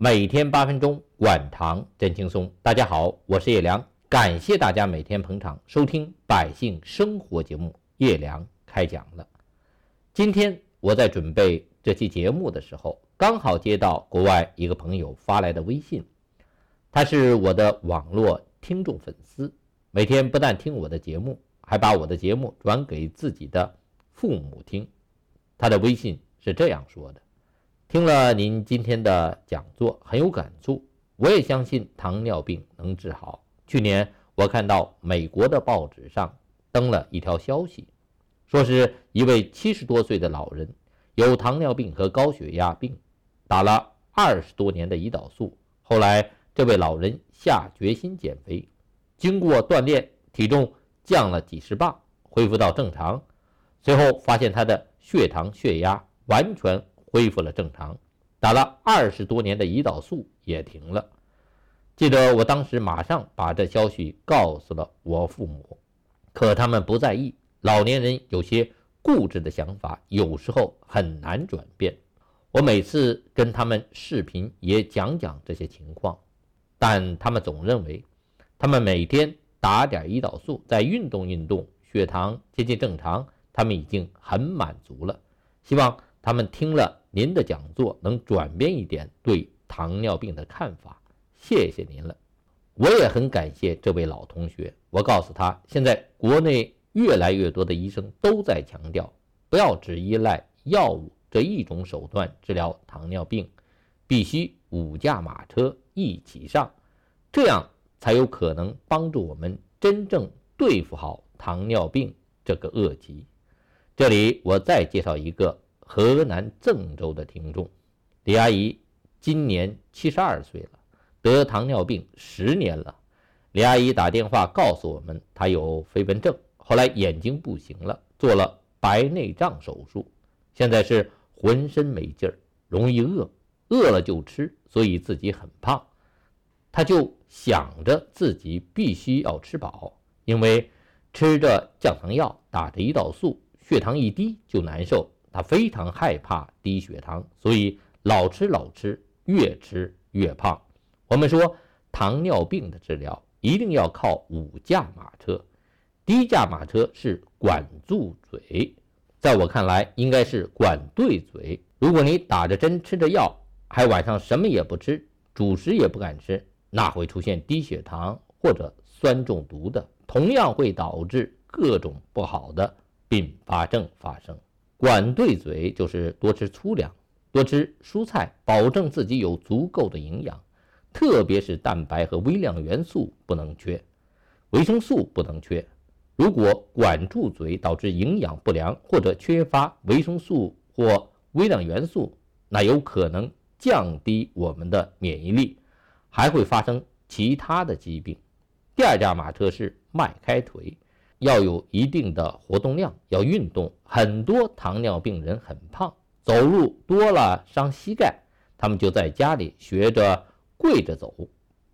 每天八分钟，管糖真轻松。大家好，我是叶良，感谢大家每天捧场收听百姓生活节目。叶良开讲了。今天我在准备这期节目的时候，刚好接到国外一个朋友发来的微信，他是我的网络听众粉丝，每天不但听我的节目，还把我的节目转给自己的父母听。他的微信是这样说的。听了您今天的讲座，很有感触。我也相信糖尿病能治好。去年我看到美国的报纸上登了一条消息，说是一位七十多岁的老人有糖尿病和高血压病，打了二十多年的胰岛素。后来这位老人下决心减肥，经过锻炼，体重降了几十磅，恢复到正常。随后发现他的血糖、血压完全。恢复了正常，打了二十多年的胰岛素也停了。记得我当时马上把这消息告诉了我父母，可他们不在意。老年人有些固执的想法，有时候很难转变。我每次跟他们视频也讲讲这些情况，但他们总认为，他们每天打点胰岛素，再运动运动，血糖接近正常，他们已经很满足了。希望。他们听了您的讲座，能转变一点对糖尿病的看法，谢谢您了。我也很感谢这位老同学。我告诉他，现在国内越来越多的医生都在强调，不要只依赖药物这一种手段治疗糖尿病，必须五驾马车一起上，这样才有可能帮助我们真正对付好糖尿病这个恶疾。这里我再介绍一个。河南郑州的听众李阿姨今年七十二岁了，得糖尿病十年了。李阿姨打电话告诉我们，她有飞蚊症，后来眼睛不行了，做了白内障手术，现在是浑身没劲儿，容易饿，饿了就吃，所以自己很胖。她就想着自己必须要吃饱，因为吃着降糖药，打着胰岛素，血糖一低就难受。他非常害怕低血糖，所以老吃老吃，越吃越胖。我们说糖尿病的治疗一定要靠五驾马车，第一驾马车是管住嘴，在我看来应该是管对嘴。如果你打着针吃着药，还晚上什么也不吃，主食也不敢吃，那会出现低血糖或者酸中毒的，同样会导致各种不好的并发症发生。管对嘴就是多吃粗粮，多吃蔬菜，保证自己有足够的营养，特别是蛋白和微量元素不能缺，维生素不能缺。如果管住嘴导致营养不良或者缺乏维生素或微量元素，那有可能降低我们的免疫力，还会发生其他的疾病。第二驾马车是迈开腿。要有一定的活动量，要运动。很多糖尿病人很胖，走路多了伤膝盖，他们就在家里学着跪着走，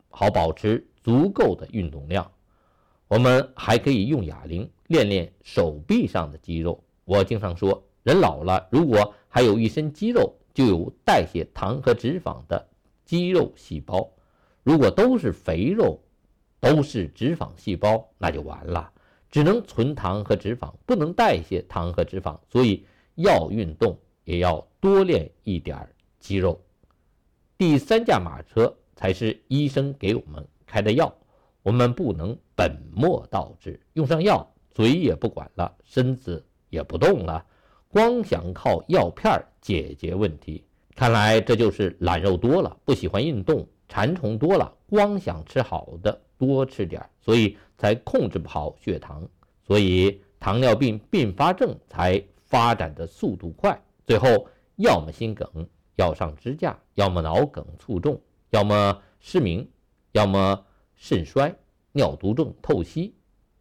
好保持足够的运动量。我们还可以用哑铃练练手臂上的肌肉。我经常说，人老了，如果还有一身肌肉，就有代谢糖和脂肪的肌肉细胞；如果都是肥肉，都是脂肪细胞，那就完了。只能存糖和脂肪，不能代谢糖和脂肪，所以要运动，也要多练一点肌肉。第三驾马车才是医生给我们开的药，我们不能本末倒置，用上药，嘴也不管了，身子也不动了，光想靠药片解决问题，看来这就是懒肉多了，不喜欢运动，馋虫多了，光想吃好的。多吃点所以才控制不好血糖，所以糖尿病并发症才发展的速度快，最后要么心梗要上支架，要么脑梗卒中，要么失明，要么肾衰、尿毒症、透析，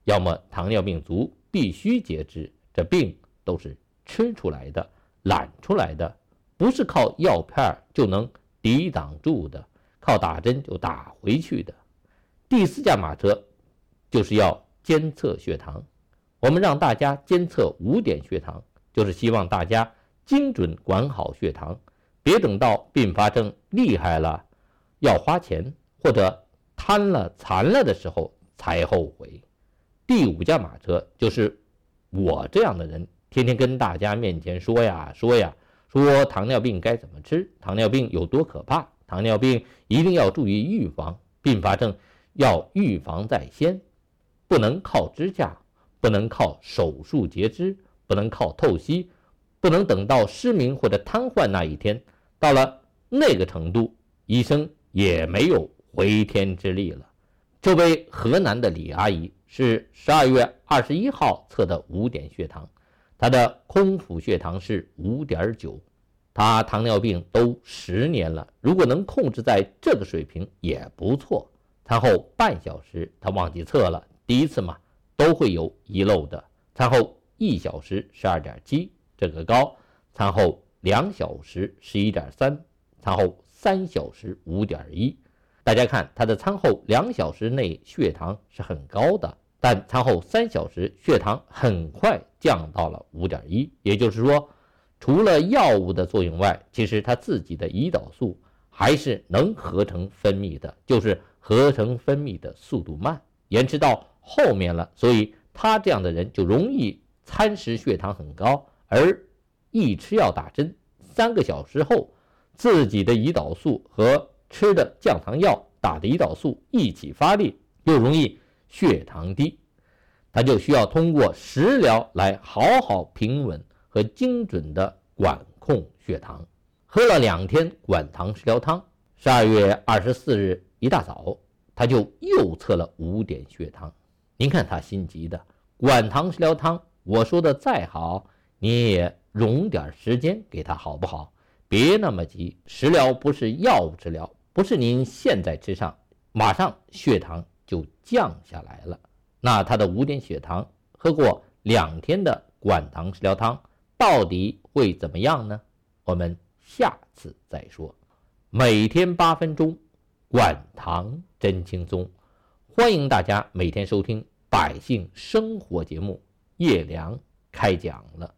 要么糖尿病足必须截肢。这病都是吃出来的、懒出来的，不是靠药片就能抵挡住的，靠打针就打回去的。第四驾马车就是要监测血糖，我们让大家监测五点血糖，就是希望大家精准管好血糖，别等到并发症厉害了，要花钱或者贪了残了的时候才后悔。第五驾马车就是我这样的人，天天跟大家面前说呀说呀，说糖尿病该怎么吃，糖尿病有多可怕，糖尿病一定要注意预防，并发症要预防在先，不能靠支架，不能靠手术截肢，不能靠透析，不能等到失明或者瘫痪那一天，到了那个程度，医生。也没有回天之力了。这位河南的李阿姨是十二月二十一号测的五点血糖，她的空腹血糖是五点九，她糖尿病都十年了，如果能控制在这个水平也不错。餐后半小时她忘记测了，第一次嘛都会有遗漏的。餐后一小时十二点七，这个高；餐后两小时十一点三，餐后。三小时五点一，大家看他的餐后两小时内血糖是很高的，但餐后三小时血糖很快降到了五点一。也就是说，除了药物的作用外，其实他自己的胰岛素还是能合成分泌的，就是合成分泌的速度慢，延迟到后面了。所以他这样的人就容易餐时血糖很高，而一吃药打针三个小时后。自己的胰岛素和吃的降糖药、打的胰岛素一起发力，又容易血糖低，他就需要通过食疗来好好平稳和精准的管控血糖。喝了两天管糖食疗汤，十二月二十四日一大早，他就又测了五点血糖。您看他心急的，管糖食疗汤，我说的再好，你也容点时间给他好不好？别那么急，食疗不是药物治疗，不是您现在吃上，马上血糖就降下来了。那他的五点血糖，喝过两天的管糖食疗汤，到底会怎么样呢？我们下次再说。每天八分钟，管糖真轻松。欢迎大家每天收听《百姓生活》节目，叶良开讲了。